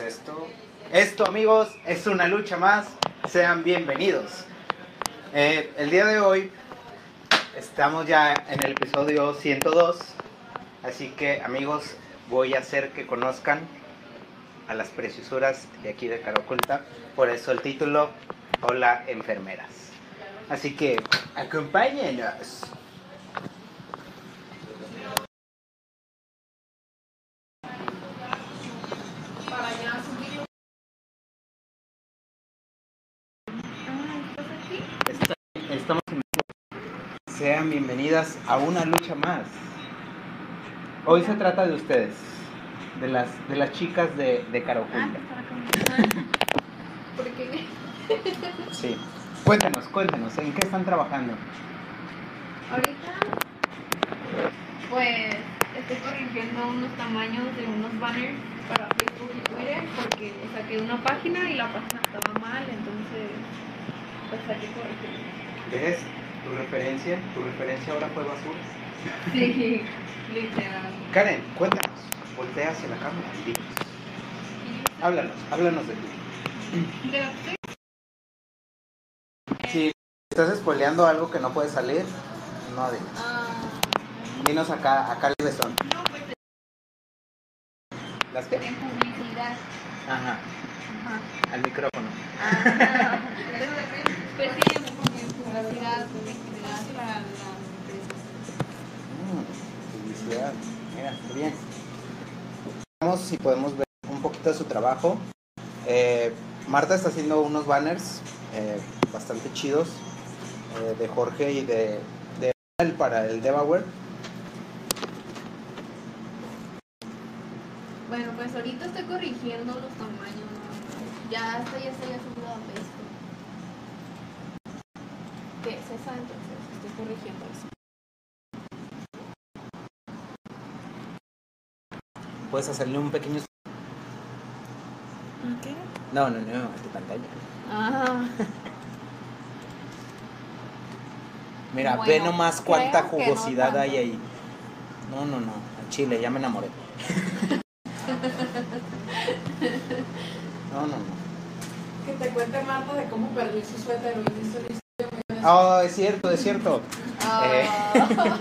es esto? Esto, amigos, es una lucha más. Sean bienvenidos. Eh, el día de hoy estamos ya en el episodio 102. Así que, amigos, voy a hacer que conozcan a las preciosuras de aquí de Caracolta. Por eso el título, Hola Enfermeras. Así que, acompáñenos. Sean bienvenidas a una lucha más. Hoy se trata de ustedes, de las, de las chicas de, de. ¿Por qué? Sí. Cuéntanos, cuéntanos, ¿en qué están trabajando? Ahorita, pues, estoy corrigiendo unos tamaños de unos banners para Facebook y Twitter porque saqué una página y la página estaba mal, entonces, pues hay que corregir. ¿Ves? Tu referencia, tu referencia ahora fue basura. Sí, literal. Karen, cuéntanos, voltea hacia la cámara y dinos. Háblanos, háblanos de ti. Si estás spoileando algo que no puede salir, no digas. ah, Dinos acá, acá el besón. no, pues ¿Las qué? en publicidad. Ajá, Ajá. al micrófono. Ah, pues sí, publicidad, para. Mm, publicidad. Mira, qué bien. Vamos si podemos ver un poquito de su trabajo. Eh, Marta está haciendo unos banners eh, bastante chidos eh, de Jorge y de, de él para el Devaware. Bueno, pues ahorita estoy corrigiendo los tamaños. Ya hasta ya estoy haciendo a Facebook. ¿Qué es esa? Entonces estoy corrigiendo eso. Puedes hacerle un pequeño. ¿Qué? No, no, no, a tu pantalla. Ah, Mira, Bueno, ve nomás cuánta no jugosidad hay ahí. No, no, no. Al chile, ya me enamoré. no, no, no. Que te cuente Marta de cómo perdió su suéter en historia. Oh, es cierto, es cierto. Eh. ah.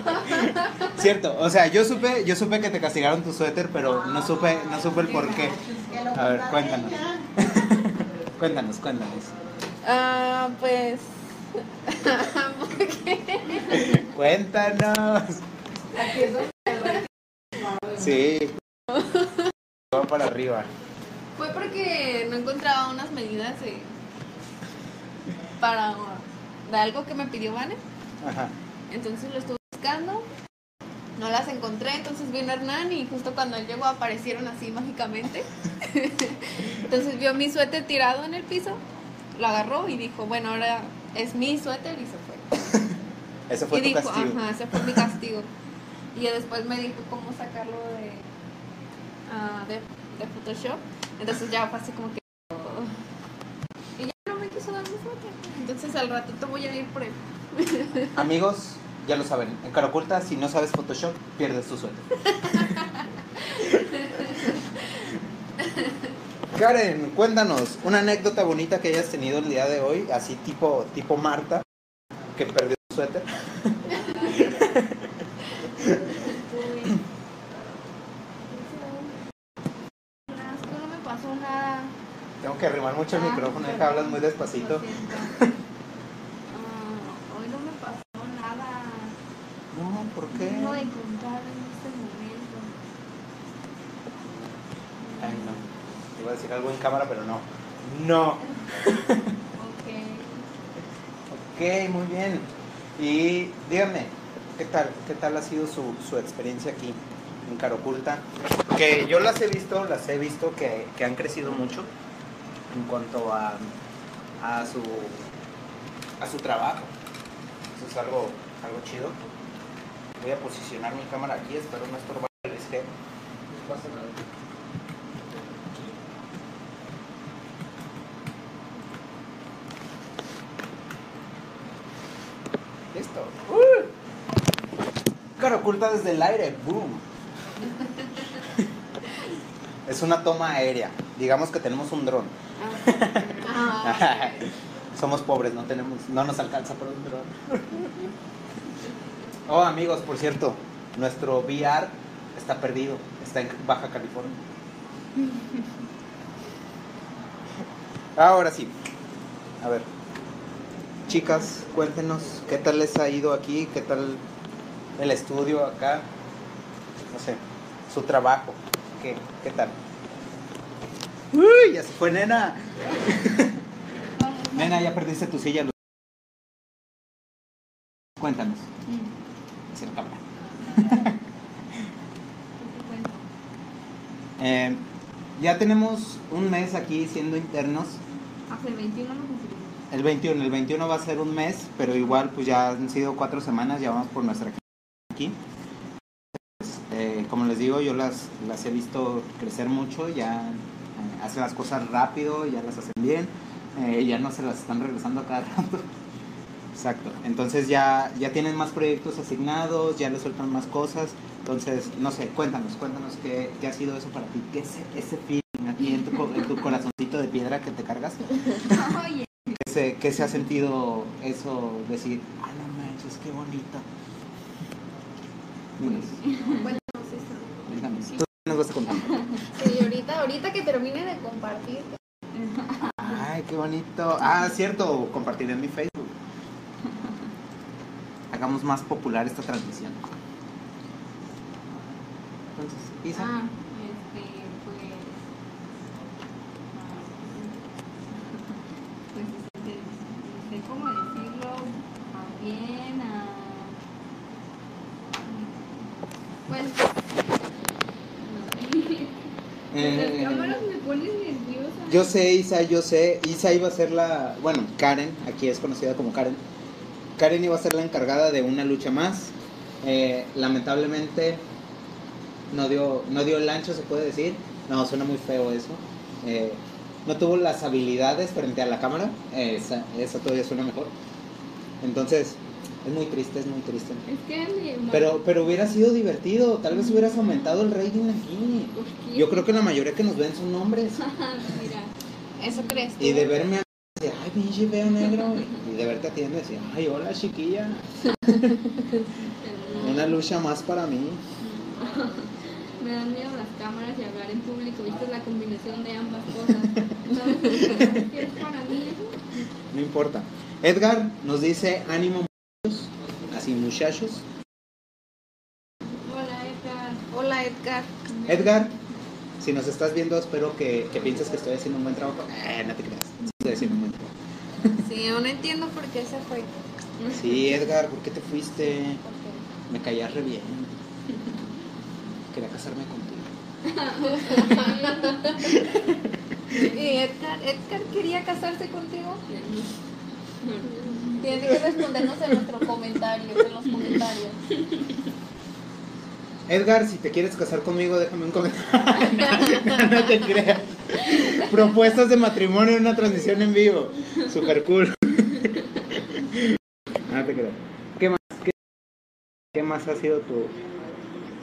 Cierto, o sea, yo supe, yo supe que te castigaron tu suéter, pero no supe, no supe el por qué. A ver, cuéntanos. cuéntanos, cuéntanos. Ah, pues. ¿Por qué? Cuéntanos. Sí. Va para arriba. Fue porque no encontraba unas medidas de. para. De algo que me pidió Vane. Ajá. Entonces lo estuve buscando, no las encontré, entonces vino Hernán y justo cuando él llegó aparecieron así mágicamente. entonces vio mi suéter tirado en el piso, lo agarró y dijo, bueno, ahora es mi suéter y se fue. Ese fue y tu dijo, castigo. ajá, ese fue mi castigo. Y después me dijo cómo sacarlo de, ah, de, de Photoshop. Entonces ya fue así como que... oh. Y ya no me quiso dar mi suéter. Entonces al ratito voy a ir por él. Amigos, ya lo saben, en cara oculta, si no sabes Photoshop, pierdes tu suéter. Karen, cuéntanos una anécdota bonita que hayas tenido el día de hoy, así tipo, tipo Marta, que perdió su suéter. Tengo que arrimar mucho el Ah, micrófono, que hablas muy lo despacito. siento. Ah, hoy no me pasó nada. No, ¿por qué? No de contar en este momento. Ay, no. Iba a decir algo en cámara, pero no. No. Ok. Ok, muy bien. Y díganme, ¿qué tal? ¿Qué tal ha sido su, su experiencia aquí en Caroculta? Que yo las he visto, las he visto que, que han crecido mucho en cuanto a, a su a su trabajo. Eso es algo, algo chido. Voy a posicionar mi cámara aquí, espero no estorbar el esquema. No pasa nada. Listo. Oculta desde el aire. ¡Boom! es una toma aérea. digamos que tenemos un dron. Ah, Somos pobres, no tenemos, no nos alcanza por un dron. Oh, amigos, por cierto, nuestro VR está perdido, está en Baja California. Ahora sí, a ver, chicas, cuéntenos qué tal les ha ido aquí, qué tal el estudio acá, no sé, su trabajo, qué, qué tal. Uy, ya se fue nena. Nena, ya perdiste tu silla. Cuéntanos. mm, Hacia la cámara. ¿qué te cuento? Eh, ya tenemos un mes aquí siendo internos. Hace el 21 no. El 21, el 21 va a ser un mes, pero igual pues ya han sido cuatro semanas, ya vamos por nuestra aquí. Eh, como les digo, yo las, las he visto crecer mucho, ya eh, hacen las cosas rápido, ya las hacen bien, eh, ya no se las están regresando a cada rato. Exacto, entonces ya, ya tienen más proyectos asignados, ya les sueltan más cosas, entonces, no sé, cuéntanos, cuéntanos qué, qué ha sido eso para ti, qué es ese feeling aquí en tu, en tu corazoncito de piedra que te cargas. ¿Qué se, qué se ha sentido eso, decir, ah, no manches, qué bonito? Dinos, cuéntanos eso. cuéntanos. Tú nos vas a contar. Sí, ahorita, ahorita que termine de compartir. Ay, qué bonito. Ah, cierto, compartiré en mi Facebook. Hagamos más popular esta transmisión. Entonces, Isa. Ah, este, pues. ah, Pues este, no sé cómo decirlo. A bien, a. Pues. Eh, cámaras me nerviosa. Yo sé, Isa, yo sé. Isa iba a ser la. Bueno, Karen, aquí es conocida como Karen. Karen iba a ser la encargada de una lucha más. Eh, lamentablemente no dio, no dio el ancho, se puede decir. No, suena muy feo eso. Eh, no tuvo las habilidades frente a la cámara. Eh, esa, esa todavía suena mejor. Entonces, es muy triste, es muy triste. Es que. Pero, pero hubiera sido divertido. Tal vez hubieras aumentado el rating aquí. Yo creo que la mayoría que nos ven son hombres. Mira. ¿Eso crees tú? Y de verme a decir, ay, pinche feo negro. Y de verte a ti y decir, ay, hola chiquilla. Una lucha más para mí. Me dan miedo las cámaras y hablar en público. ¿Viste la combinación de ambas cosas? ¿Sabes? ¿Qué es para mí eso? No importa. Edgar nos dice, ánimo. Así muchachos. Hola, Edgar. Hola, Edgar. Edgar, si nos estás viendo, espero que, que pienses que estoy haciendo un buen trabajo. Eh, no te creas. Estoy haciendo un buen trabajo. Sí, aún no entiendo por qué se fue. Sí, Edgar, ¿por qué te fuiste? Me caías re bien. Quería casarme contigo. ¿Y Edgar, Edgar quería casarse contigo? Tienes que respondernos en nuestro comentario, en los comentarios. Edgar, si te quieres casar conmigo, déjame un comentario. no te creas. Propuestas de matrimonio en una transmisión en vivo. Super cool. no te creas. ¿Qué más? ¿Qué, qué más ha sido tu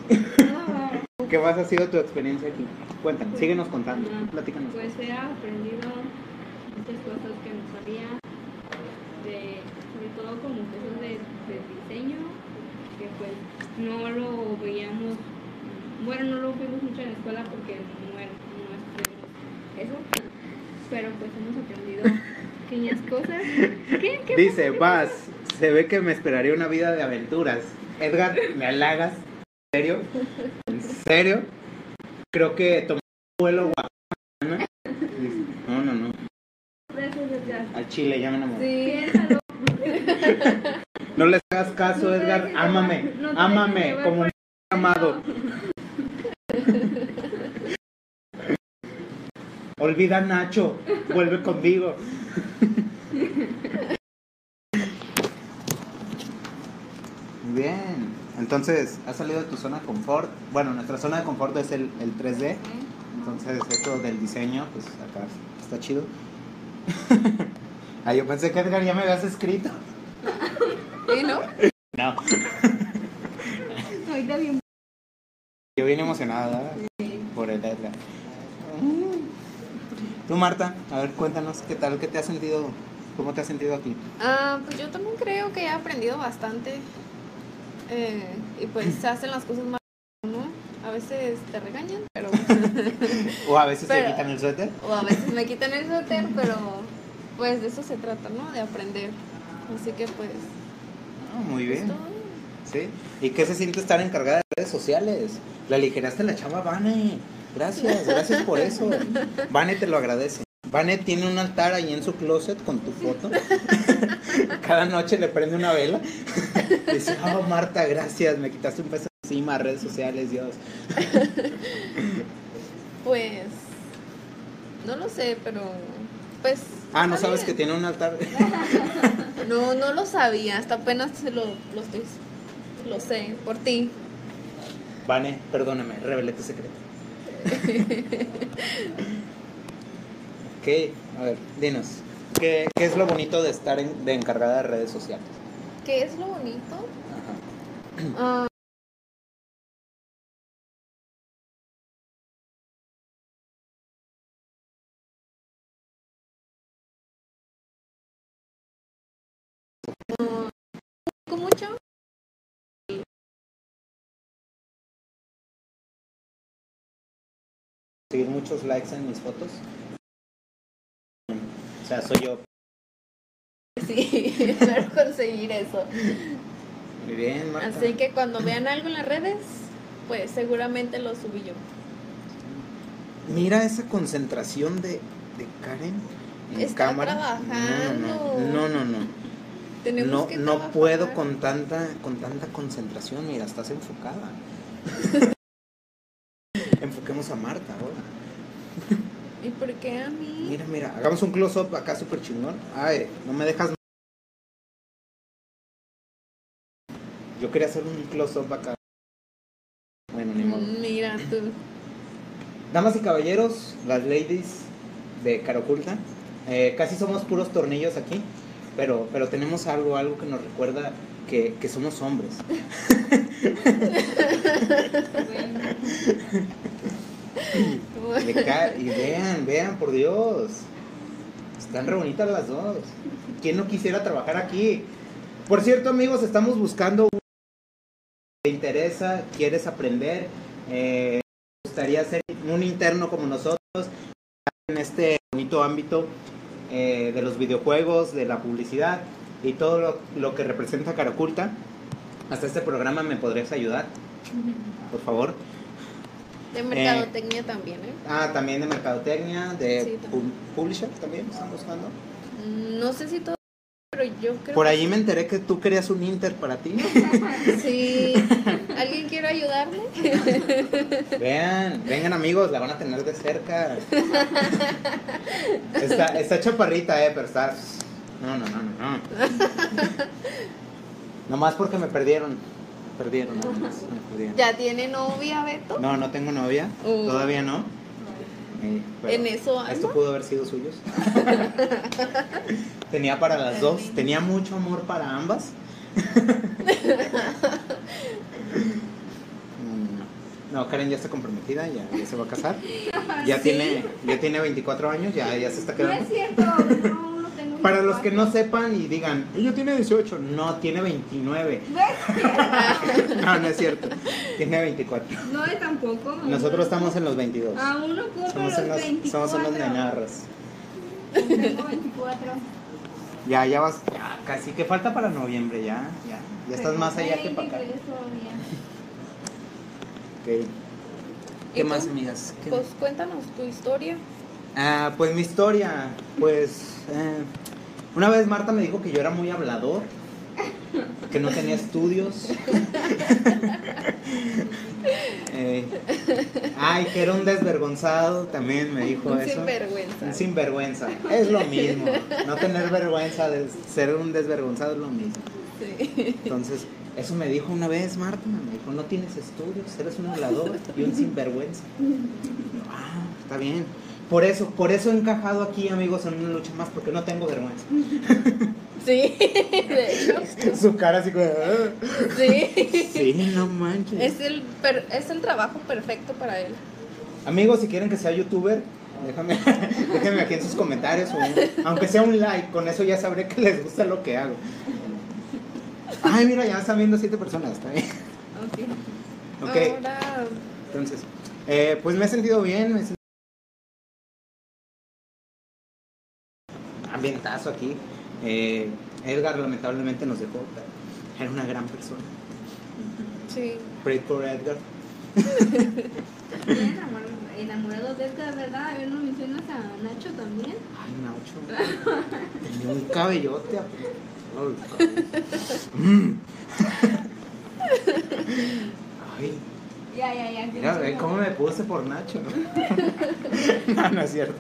qué más ha sido tu experiencia aquí? Cuéntanos, síguenos contando. Ajá. Platícanos. Pues he aprendido muchas cosas que no sabía, de, sobre todo como cosas de, de diseño, que pues no lo veíamos, bueno, no lo vimos mucho en la escuela porque no, era- no estudiamos eso, pero pues hemos aprendido pequeñas cosas. ¿Qué? ¿Qué Dice, vas, se ve que me esperaría una vida de aventuras. Edgar, ¿me halagas? ¿En serio? ¿En serio? Creo que tomé un vuelo guapana. No, no, no. Al chile, ya me enamoré. Piénsalo. No les hagas caso, Edgar. Ámame, ámame como un amado. Olvida a Nacho, vuelve conmigo. Bien, entonces, ¿has salido de tu zona de confort? Bueno, nuestra zona de confort es el, el 3D, entonces esto del diseño, pues acá está chido. Ah, yo pensé que Edgar ya me habías escrito. ¿Sí, no? No. Ahorita bien. Yo vine emocionada por el Edgar. Tú, Marta, a ver, cuéntanos, ¿qué tal? ¿Qué te has sentido? ¿Cómo te has sentido aquí? Ah, pues yo también creo que he aprendido bastante. eh, y pues se hacen las cosas más, ¿no? A veces te regañan, pero. O a veces te Pero- quitan el suéter. o a veces me quitan el suéter, pero pues de eso se trata, ¿no? De aprender. Así que pues. Ah, muy pues, bien. bien. ¿Sí? ¿Y qué se siente estar encargada de redes sociales? La aligeraste la chava Vane. Gracias, gracias por eso. Vane te lo agradece. Vane tiene un altar ahí en su closet con tu foto. Cada noche le prende una vela. Dice, oh Marta, gracias, me quitaste un peso encima, redes sociales, Dios. Pues. No lo sé, pero. Pues. Ah, ¿no sabes que tiene un altar? No, no lo sabía, hasta apenas se lo, lo estoy. Lo sé, por ti. Vane, perdóname, revelé tu secreto. ¿Qué? A ver, dinos. ¿Qué, qué es lo bonito de estar en- de encargada de redes sociales? ¿Qué es lo bonito? Ajá. Ah, Seguir muchos likes en mis fotos. O sea, soy yo. Sí, espero conseguir eso. Muy bien, Marta. Así que cuando vean algo en las redes, pues seguramente lo subí yo. Mira esa concentración de, de Karen en Está cámara. trabajando. No, no, no. no, no. Tenemos No, que no trabajar. puedo con tanta, con tanta concentración. Mira, estás enfocada. A Marta ahora. ¿Y por qué a mí? Mira, mira, hagamos un close-up acá súper chingón. Ay, no me dejas. Yo quería hacer un close-up acá. Bueno, ni modo. Mira tú. Damas y caballeros, las ladies de Cara Oculta, eh, casi somos puros tornillos aquí, pero, pero tenemos algo, algo que nos recuerda que, que somos hombres. Ca- y vean, vean, por Dios. Están re las dos. ¿Quién no quisiera trabajar aquí? Por cierto, amigos, estamos buscando. ¿Te interesa? ¿Quieres aprender? Eh, ¿te gustaría ser un interno como nosotros en este bonito ámbito eh, de los videojuegos, de la publicidad y todo lo, lo que representa Cara Oculta? Hasta este programa me podrías ayudar, por favor. De mercadotecnia también, ¿eh? Ah, también de mercadotecnia, de Sí, también. pu- publisher también están buscando. Mm, No sé si todo, pero yo creo Por que ahí me enteré que tú querías un Inter para ti. sí. ¿Alguien quiere ayudarme? Vean, vengan amigos, la van a tener de cerca. Está, está chaparrita, eh, pero está. No, no, no, no, no. Nomás porque me perdieron. Perdieron, perdieron. ¿Ya tiene novia, Beto? No, no tengo novia. Uh. Todavía no. Eh, En eso anda. Esto pudo haber sido suyos. Tenía para las dos. Tenía mucho amor para ambas. Mm, No, Karen ya está comprometida, ya, ya se va a casar. Ya tiene, ya tiene 24 años, ya, ya se está No quedando. es cierto, no, no Para los que no 24. sepan y digan, ella tiene 18, no, tiene 29. No, no es cierto, tiene 24. No, es tampoco. Nosotros estamos en los 22. Aún no cumplo Somos los unos, 24. somos unos nenarros. Tengo 24. Ya, ya vas, ya, casi que falta para noviembre, ya, ya. Ya estás más allá que para acá. 23 todavía. Ok. ¿Qué ¿Y más, tú? amigas? ¿Qué- Pues cuéntanos tu historia. Ah, pues mi historia, pues eh, una vez Marta me dijo que yo era muy hablador, que no tenía estudios. Eh, ay, que era un desvergonzado, también me dijo Un eso. sinvergüenza. Un sinvergüenza. Es lo mismo. No tener vergüenza de ser un desvergonzado es lo mismo. Sí. Entonces, eso me dijo una vez Marta, me dijo, no tienes estudios, eres un hablador y un sinvergüenza. Ah, está bien. Por eso, por eso he encajado aquí, amigos, en una lucha más, porque no tengo vergüenza. Sí, de hecho. Su cara así como, "Ah". Sí. sí, no manches. Es el, per- es el trabajo perfecto para él. Amigos, si quieren que sea youtuber, Déjame, déjenme aquí en sus comentarios, o aunque sea un like, con eso ya sabré que les gusta lo que hago. Ay, mira, ya están viendo siete personas, está bien. Ok. Ok, Ahora, entonces, eh, pues me he sentido bien, me he sentido... Ambientazo aquí. Eh, Edgar lamentablemente nos dejó, pero era una gran persona. sí. Pray for Edgar. Enamorado, de Edgar, ¿verdad? A ver, ¿no mencionas a Nacho también? Ay, Nacho. Tenía un cabellote. Ay. Ay, Ya, ya, ya. mira, cómo me puse por Nacho. No, no es cierto.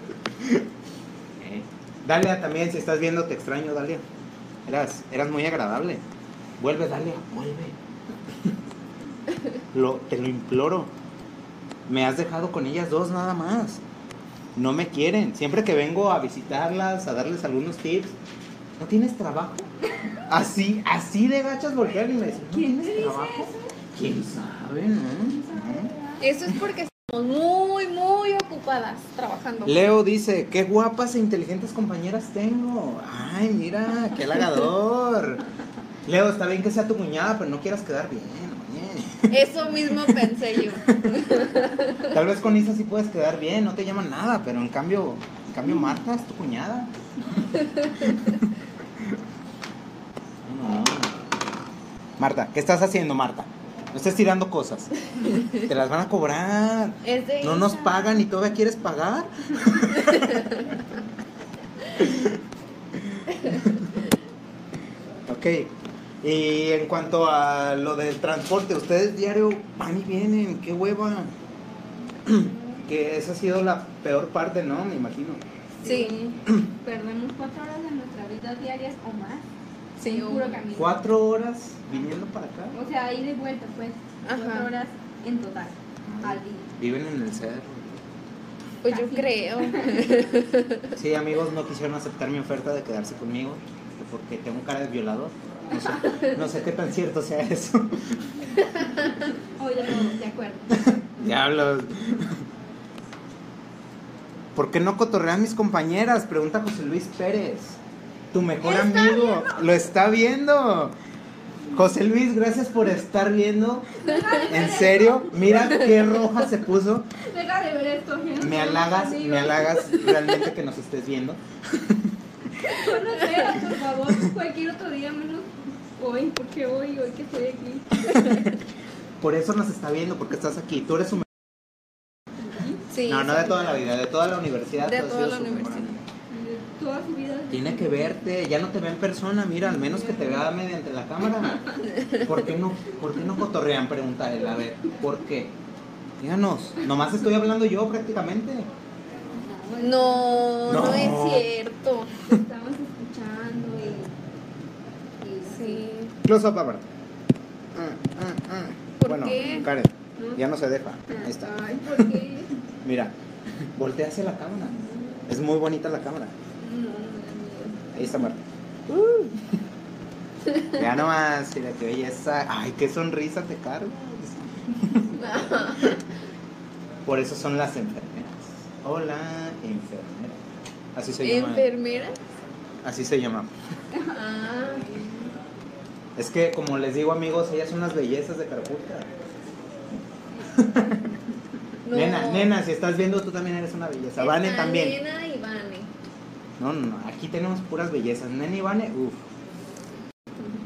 Dalia, también, si estás viendo, te extraño, Dalia. Eras, eras muy agradable. Vuelve, Dalia, vuelve. Lo, te lo imploro. Me has dejado con ellas dos nada más. No me quieren. Siempre que vengo a visitarlas, a darles algunos tips, ¿no tienes trabajo? Así, así de gachas voltean y me dicen, ¿no ¿Quién tienes trabajo? ¿Quién sabe, no? ¿No? Eso es porque estamos muy, muy ocupadas trabajando. Leo dice, qué guapas e inteligentes compañeras tengo. Ay, mira, qué halagador. Leo, está bien que sea tu cuñada, pero no quieras quedar bien. oye. Eso mismo pensé yo. Tal vez con Isa sí puedes quedar bien, no te llaman nada, pero en cambio, en cambio Marta es tu cuñada. No. Marta, ¿qué estás haciendo, Marta? No estés tirando cosas. Te las van a cobrar. Es de No nos pagan y todavía quieres pagar. ok. Y en cuanto a lo del transporte, ustedes diario van y vienen, qué hueva. que esa ha sido la peor parte, ¿no? Me imagino. Sí. Perdemos cuatro horas de nuestras vidas diarias o más. Sí, en puro o- camino. Cuatro horas viniendo para acá. O sea, ahí de vuelta, pues. Ajá. Cuatro horas en total. Al día. Viven en el cerro. Pues yo creo. Sí, amigos, no quisieron aceptar mi oferta de quedarse conmigo porque tengo cara de violador. No sé, no sé qué tan cierto sea eso. Oye, no, de acuerdo. Diablos. ¿Por qué no cotorrean mis compañeras? Pregunta José Luis Pérez. Tu mejor amigo. Lo está viendo. José Luis, gracias por estar viendo. En serio, mira qué roja se puso. Deja de ver esto. Me halagas, me halagas realmente que nos estés viendo. Conoceras, por favor, cualquier otro día menos hoy, porque hoy, hoy que estoy aquí. Por eso nos está viendo, porque estás aquí. Tú eres su Sí. No, no de toda la vida, de toda la universidad. De toda la universidad. Toda su vida. Tiene que verte, ya no te ve en persona, mira, al menos que te vea mediante la cámara. ¿Por qué no, por qué no cotorrean? Pregunta él, a ver, ¿por qué? Díganos, nomás estoy hablando yo prácticamente. No, no, No. es cierto. Te estamos escuchando y. y Sí. Close up. Mm, mm, mm. ¿Por bueno, qué? Karen, ya no se deja. Ahí está. Ay, ¿por qué? Mira, voltea hacia la cámara. Es muy bonita la cámara. Ahí está Marta. Ya nomás, mira qué belleza. Ay, qué sonrisa te cargas. Por eso son las enfermeras. Hola, enfermera. Así se llama. ¿Enfermera? Así se llama. Ah, Es que, como les digo, amigos, ellas son las bellezas de Carapulca. no. Nena, nena, si estás viendo, tú también eres una belleza. Vane también. Nena. No, no, no. Aquí tenemos puras bellezas. Nena y Vane, uff.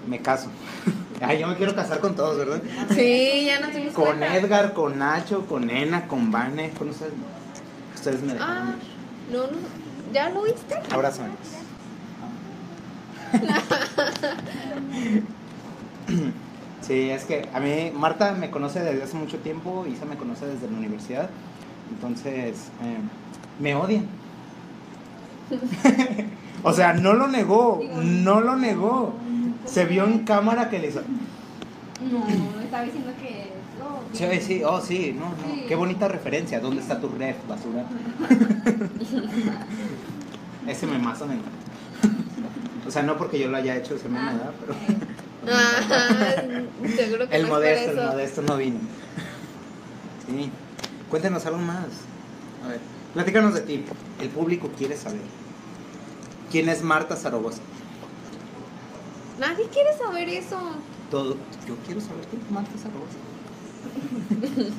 Me caso. Ay, yo me quiero casar con todos, ¿verdad? Sí, ya nos dimos Con cuenta. Edgar, con Nacho, con Nena, con Vane, con ustedes. Ustedes me dejaron Ah, ir. no, no. ¿Ya lo viste? Abrázame. Sí, es que a mí Marta me conoce desde hace mucho tiempo, Isa me conoce desde la universidad, entonces eh, me odian. o sea, no lo negó, no lo negó. Se vio en cámara que le hizo. No, estaba diciendo que. oh, Sí, sí, oh sí, no, no. Sí. Qué bonita referencia. ¿Dónde está tu ref, basura? Ese memazo me encanta. O sea, no porque yo lo haya hecho meme, Ah, ¿verdad? Pero eh, Ah, seguro que el no modesto, el modesto no vino. Sí. Cuéntenos algo más. A ver. Platícanos de ti. El público quiere saber. ¿Quién es Marta Zaragoza? Nadie quiere saber eso. Todo. Yo quiero saber quién es Marta Zaragoza.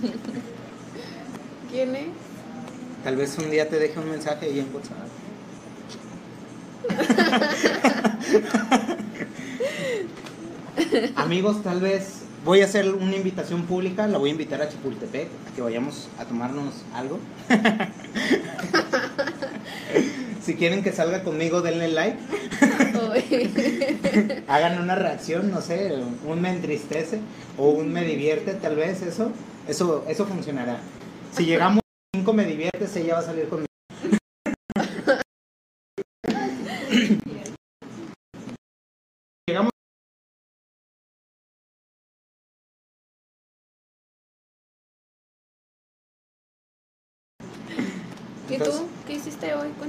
¿Quién es? Tal vez un día te deje un mensaje ahí en WhatsApp. Amigos, tal vez voy a hacer una invitación pública, la voy a invitar a Chapultepec, a que vayamos a tomarnos algo. si quieren que salga conmigo, denle like, hagan una reacción, no sé, un me entristece o un me divierte, tal vez eso, eso, eso funcionará. Si llegamos a cinco me diviertes, ella va a salir conmigo.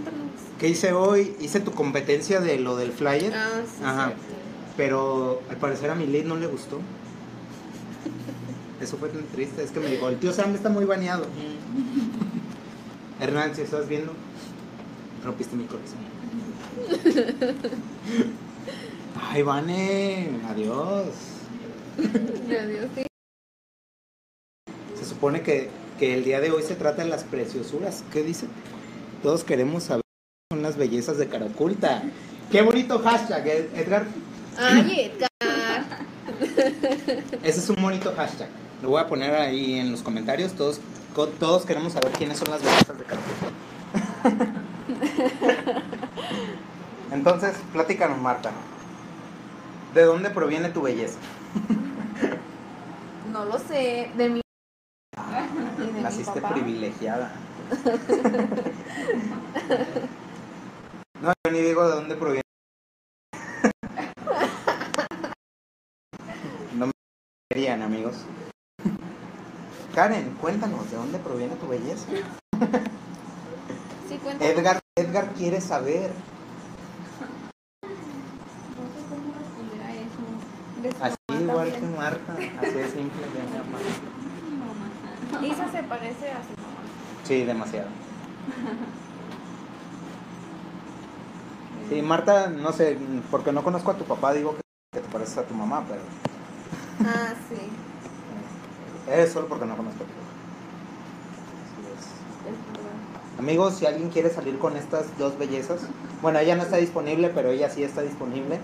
Cuéntanos. ¿Qué hice hoy? Hice tu competencia de lo del flyer, Ah, sí. Ajá. pero al parecer a mi lead no le gustó. Eso fue tan triste, es que me dijo, el tío Sam está muy baneado. Hernán, si estás viendo, rompiste mi corazón. Ay, Vane, adiós. Adiós, sí. Se supone que, que el día de hoy se trata de las preciosuras. ¿Qué dice? Todos queremos saber qué son las bellezas de cara oculta. Qué bonito hashtag, Ed- Edgar. Ay, Edgar. Ese es un bonito hashtag. Lo voy a poner ahí en los comentarios. Todos, todos queremos saber quiénes son las bellezas de cara oculta. Entonces, platícanos, Marta. ¿De dónde proviene tu belleza? No lo sé. De mi. y de mi Naciste papá. privilegiada. Ni digo de dónde proviene. No me querían, amigos. Karen, cuéntanos, ¿de dónde proviene tu belleza? Sí, cuéntanos. Edgar, Edgar quiere saber. No sé cómo responder a eso. De su Así mamá igual que. Marta, así de simple. de mi mamá. Mi mamá. Isa se parece a su mamá. Sí, demasiado. Sí, Marta, no sé, porque no conozco a tu papá, digo que te pareces a tu mamá, pero Ah, sí. es solo porque no conozco a tu papá. Así es. Amigos, si alguien quiere salir con estas dos bellezas, bueno, ella no está disponible, pero ella sí está disponible.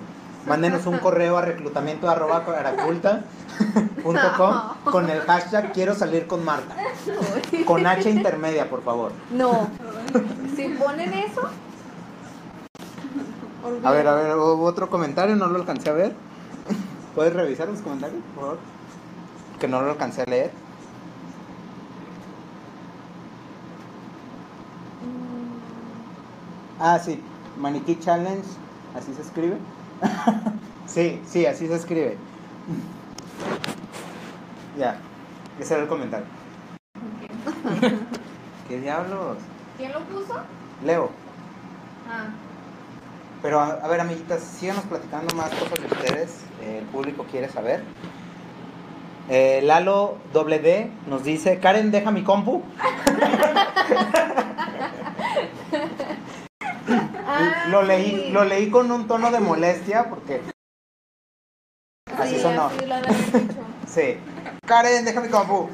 Mándenos un correo a reclutamiento arroba caraculta punto com con el hashtag quiero salir con Marta. Con H intermedia, por favor. No. Si ponen eso. A ver, a ver, hubo otro comentario, no lo alcancé a ver. ¿Puedes revisar los comentarios, por favor? Que no lo alcancé a leer. Ah, sí, Maniquí Challenge, así se escribe. sí, sí, así se escribe. ya, ese era el comentario. ¿Qué diablos? ¿Quién lo puso? Leo. Ah. Pero a, a ver, amiguitas, síganos platicando más cosas de ustedes. eh, el público quiere saber. Eh, Lalo doble D nos dice, Karen, deja mi compu. Lo, leí, sí. lo leí con un tono de molestia porque... Así Sí, sonó. así lo. Sí. Karen, deja mi compu.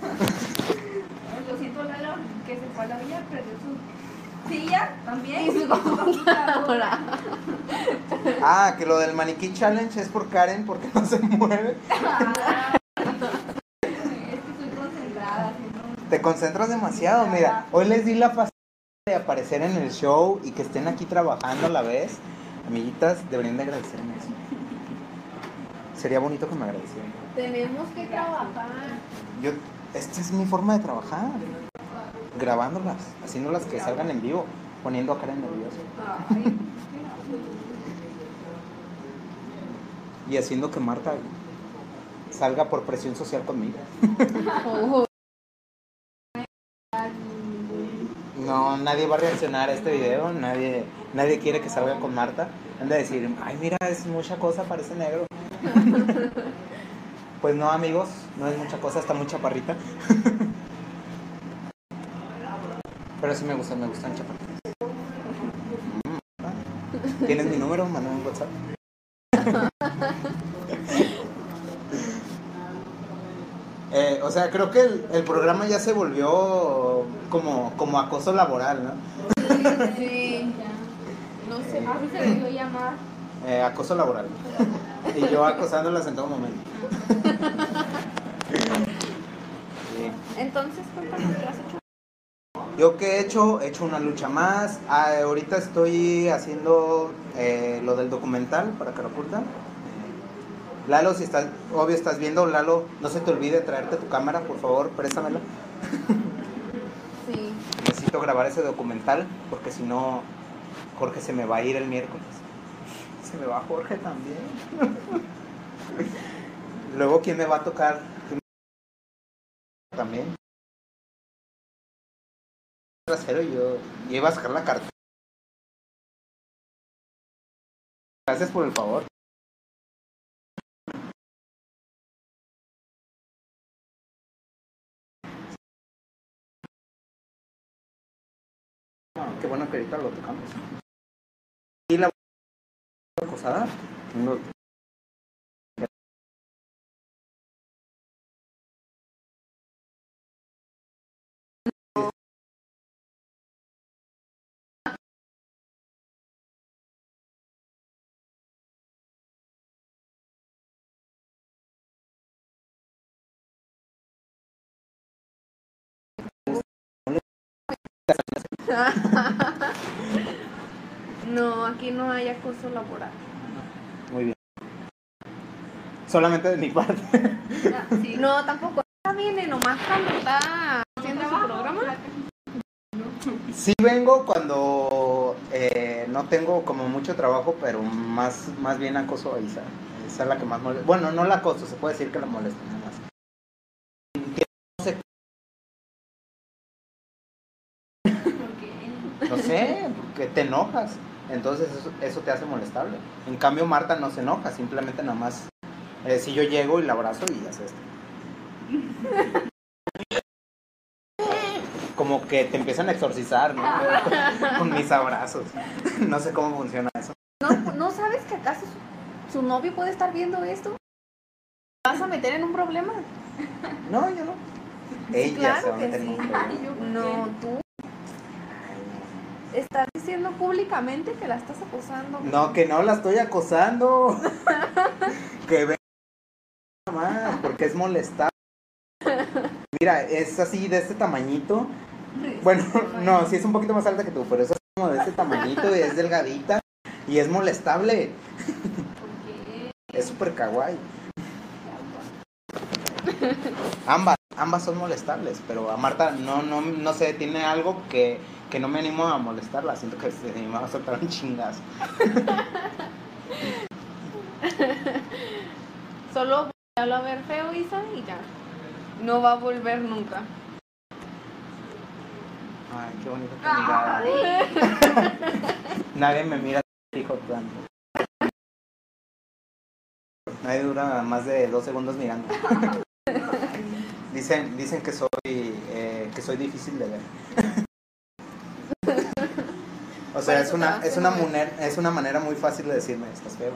Lo siento, Lalo, que se fue a la villa, perdió su silla también. Y su computadora. Ah, que lo del maniquí challenge es por Karen porque no se mueve. Es que estoy concentrada, haciendo Te concentras demasiado, mira. Hoy les di la facilidad de aparecer en el show y que estén aquí trabajando a la vez. Amiguitas, deberían de agradecerme eso. Sería bonito que me agradecieran. Tenemos que trabajar. Yo, esta es mi forma de trabajar. Grabándolas, haciéndolas que salgan en vivo, poniendo a Karen nerviosa. Y haciendo que Marta salga por presión social conmigo. No, nadie va a reaccionar a este video, nadie, nadie quiere que salga con Marta. Han de decir, ay mira, es mucha cosa, parece negro. pues no amigos, no es mucha cosa, está muy chaparrita. Pero sí me gustan, me gustan chaparritas. Mm. ¿Tienes mi número? Mándame un WhatsApp. Eh, o sea, creo que el, el programa ya se volvió como, como acoso laboral, ¿no? Sí. No sé. Así se debió llamar. Eh, acoso laboral. Y yo acosándolas en todo momento. Sí. Entonces, cuéntanos qué has hecho. Yo que he hecho, he hecho una lucha más. Ah, ahorita estoy haciendo eh, lo del documental para Carapulta. Eh, Lalo, si estás, obvio estás viendo, Lalo, no se te olvide traerte tu cámara, por favor, préstamela. Sí. Necesito grabar ese documental porque si no, Jorge se me va a ir el miércoles. Se me va Jorge también. Luego, ¿quién me va a tocar? ¿Quién me- También. Trasero y yo, yo iba a sacar la carta. Gracias por el favor. No, qué bueno que ahorita lo tocamos. ¿Y la acosada? No. No, aquí no hay acoso laboral. Muy bien. Solamente de mi parte. Sí. No, tampoco. Está bien, nomás cuando está haciendo su programa. Sí vengo cuando eh, no tengo como mucho trabajo, pero más, más bien acoso a Isa. Esa es la que más molesta. Bueno, no la acoso, se puede decir que la molesta nada más. No sé, no sé, que te enojas. Entonces eso, eso te hace molestable. En cambio Marta no se enoja, simplemente nada más eh, si yo llego y la abrazo y hace esto. Como que te empiezan a exorcizar, ¿no? Con mis abrazos. No sé cómo funciona eso. ¿No, ¿No sabes que acaso su, su novio puede estar viendo esto? ¿Vas a meter en un problema? No, yo no. Ella se va a que meter en un. No, tú estás diciendo públicamente que la estás acosando. No, que no la estoy acosando. que ve más, porque es molestar. Mira, es así de este tamañito. Bueno, no, sí es un poquito más alta que tú, pero es como de este tamañito y es delgadita y es molestable. Es súper kawaii. Ambas, ambas son molestables, pero a Marta no, no, no sé, tiene algo que, que no me animo a molestarla. Siento que se me va a soltar un chingazo. Solo voltealo a ver feo, Isa, y ya. No va a volver nunca. Ay, qué bonita tu mirada. Nadie me mira fijo tanto. Nadie dura más de dos segundos mirando. Dicen, dicen que soy eh, que soy difícil de ver. O sea, es una, es una manera, es una manera muy fácil de decirme, estás feo.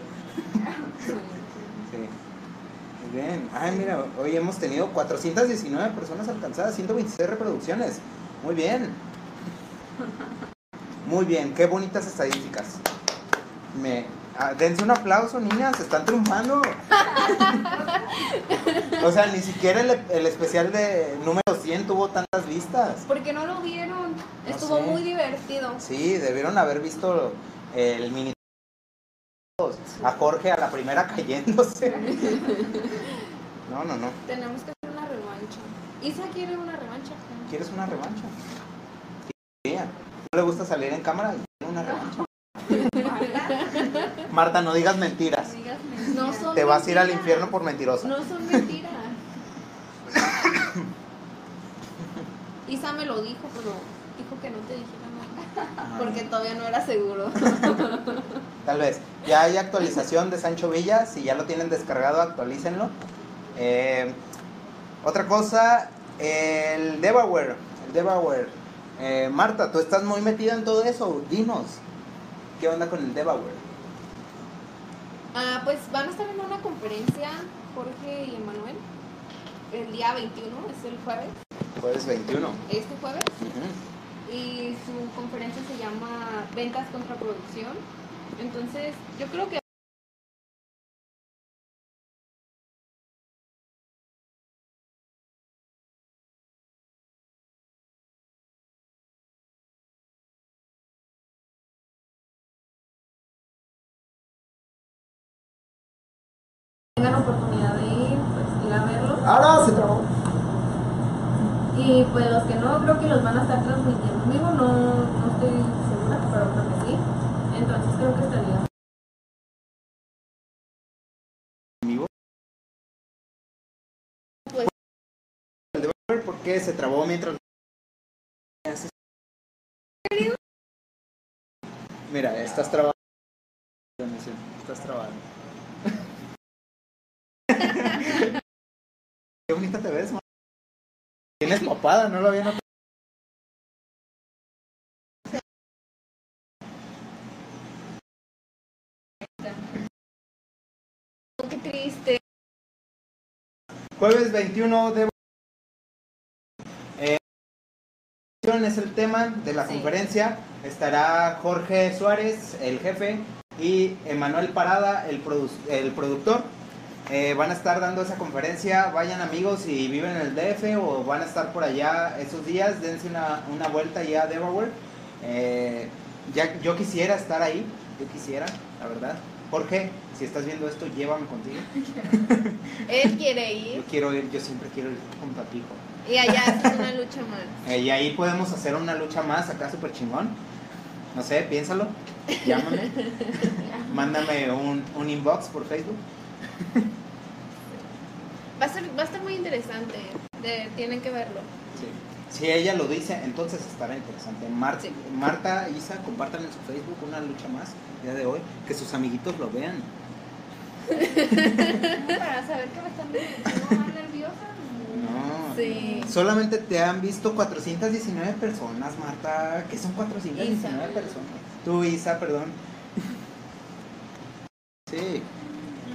Sí. Muy bien. Ay, mira, hoy hemos tenido 419 personas alcanzadas, 126 reproducciones. Muy bien. Muy bien, qué bonitas estadísticas. Me, ah, dense un aplauso, niñas, están triunfando. o sea, ni siquiera el, el especial de número 100 tuvo tantas vistas. Porque no lo vieron. No Estuvo sé. muy divertido. Sí, debieron haber visto el mini. A Jorge a la primera cayéndose. No, no, no. Tenemos que hacer una revancha. Isa quiere una revancha. ¿Quieres una revancha? ¿No le gusta salir en cámara? ¿Quiere una revancha? Marta, no digas mentiras. No son Te vas a ir al mentiras. infierno por mentirosa. No son mentiras. Isa me lo dijo, pero dijo que no te dijera nada. Porque todavía no era seguro. Tal vez. Ya hay actualización de Sancho Villa. Si ya lo tienen descargado, actualícenlo. Eh, otra cosa, el Devaware. El Devaware. Eh, Marta, tú estás muy metida en todo eso. Dinos, ¿qué onda con el Devouer? Ah, pues van a estar en una conferencia, Jorge y Emanuel, el día 21, es el jueves, Jueves 21. este jueves, y su conferencia se llama Ventas contra Producción. Entonces, yo creo que tengan oportunidad de ir, pues ir a verlos. Ahora se trabó. Y pues los que no, creo que los van a estar transmitiendo en vivo, no, no estoy segura, pero creo que sí. Entonces creo que estaría. Pues- El Devouer, ¿por qué se trabó mientras... Mira, estás trabado. Estás trabado. Qué bonita te ves, man. Tienes papada, no lo había notado. Qué triste. Jueves 21 de... Eh, es el tema de la Sí. conferencia. Estará Jorge Suárez, el jefe, y Emanuel Parada, el, produ- el productor. Eh, van a estar dando esa conferencia. Vayan amigos si viven en el DF o van a estar por allá esos días. Dense una, una vuelta ya a Delaware. Eh, ya, yo quisiera estar ahí. Yo quisiera, la verdad. Jorge, si estás viendo esto, llévame contigo. Él quiere Yo ir quiero ir, yo siempre quiero ir ti, hijo. y allá es una lucha más. Eh, y ahí podemos hacer una lucha más acá súper chingón. No sé, piénsalo. Llámame. Mándame un, un inbox por Facebook. Va a, ser, va a estar muy interesante. de- tienen que verlo. Si ella lo dice, entonces estará interesante. Sí. Marta, Isa, compartan en su Facebook una lucha más el día de hoy. Que sus amiguitos lo vean. Para saber que me están viendo más nerviosa. No. Sí. Solamente te han visto 419 personas, Marta. ¿Qué son 419 Isa. personas? Tú, Isa, perdón. Sí.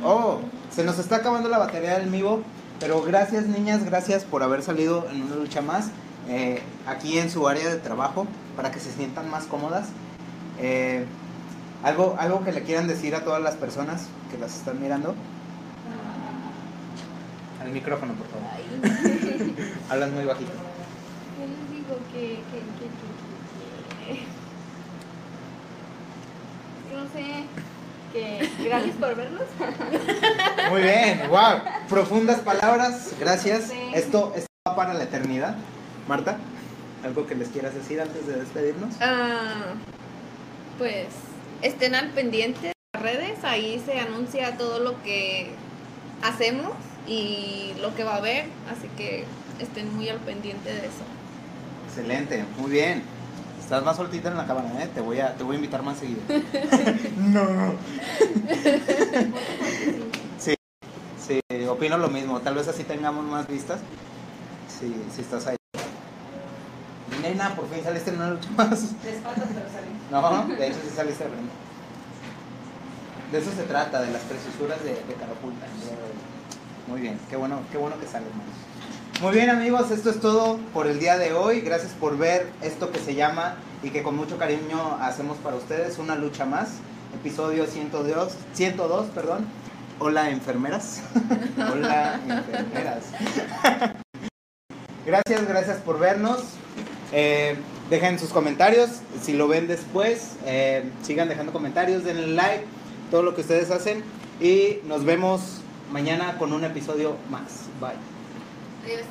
Oh, se nos está acabando la batería del Mivo. Pero gracias, niñas, gracias por haber salido en una lucha más. eh, aquí en su área de trabajo, para que se sientan más cómodas. Eh, algo, algo que le quieran decir a todas las personas que las están mirando. Al micrófono, por favor. Hablas muy bajito. Yo les digo que, que, que, que, que- que no sé, que gracias por vernos. Muy bien, wow. Profundas palabras, gracias. Sí. Esto, esto va para la eternidad. Marta, ¿algo que les quieras decir antes de despedirnos? Ah, pues estén al pendiente de las redes, ahí se anuncia todo lo que hacemos y lo que va a haber, así que estén muy al pendiente de eso. Excelente, muy bien. Estás más soltita en la cámara, ¿eh? Te voy a, te voy a invitar más seguido. no. Sí, sí, opino lo mismo. Tal vez así tengamos más vistas. Sí, si estás ahí. Nena, por fin saliste en una lucha más. Les falta pero salí. No, de hecho sí saliste de frente. De eso se trata, de las preciosuras de, de Carapulta. Muy bien, qué bueno, qué bueno que sale, hermanos. Muy bien amigos, esto es todo por el día de hoy. Gracias por ver esto que se llama y que con mucho cariño hacemos para ustedes, una lucha más. Episodio 102, 102 perdón. Hola enfermeras. Hola enfermeras. gracias, gracias por vernos. Eh, dejen sus comentarios. Si lo ven después, eh, sigan dejando comentarios, denle like, todo lo que ustedes hacen. Y nos vemos mañana con un episodio más. Bye. Adeus.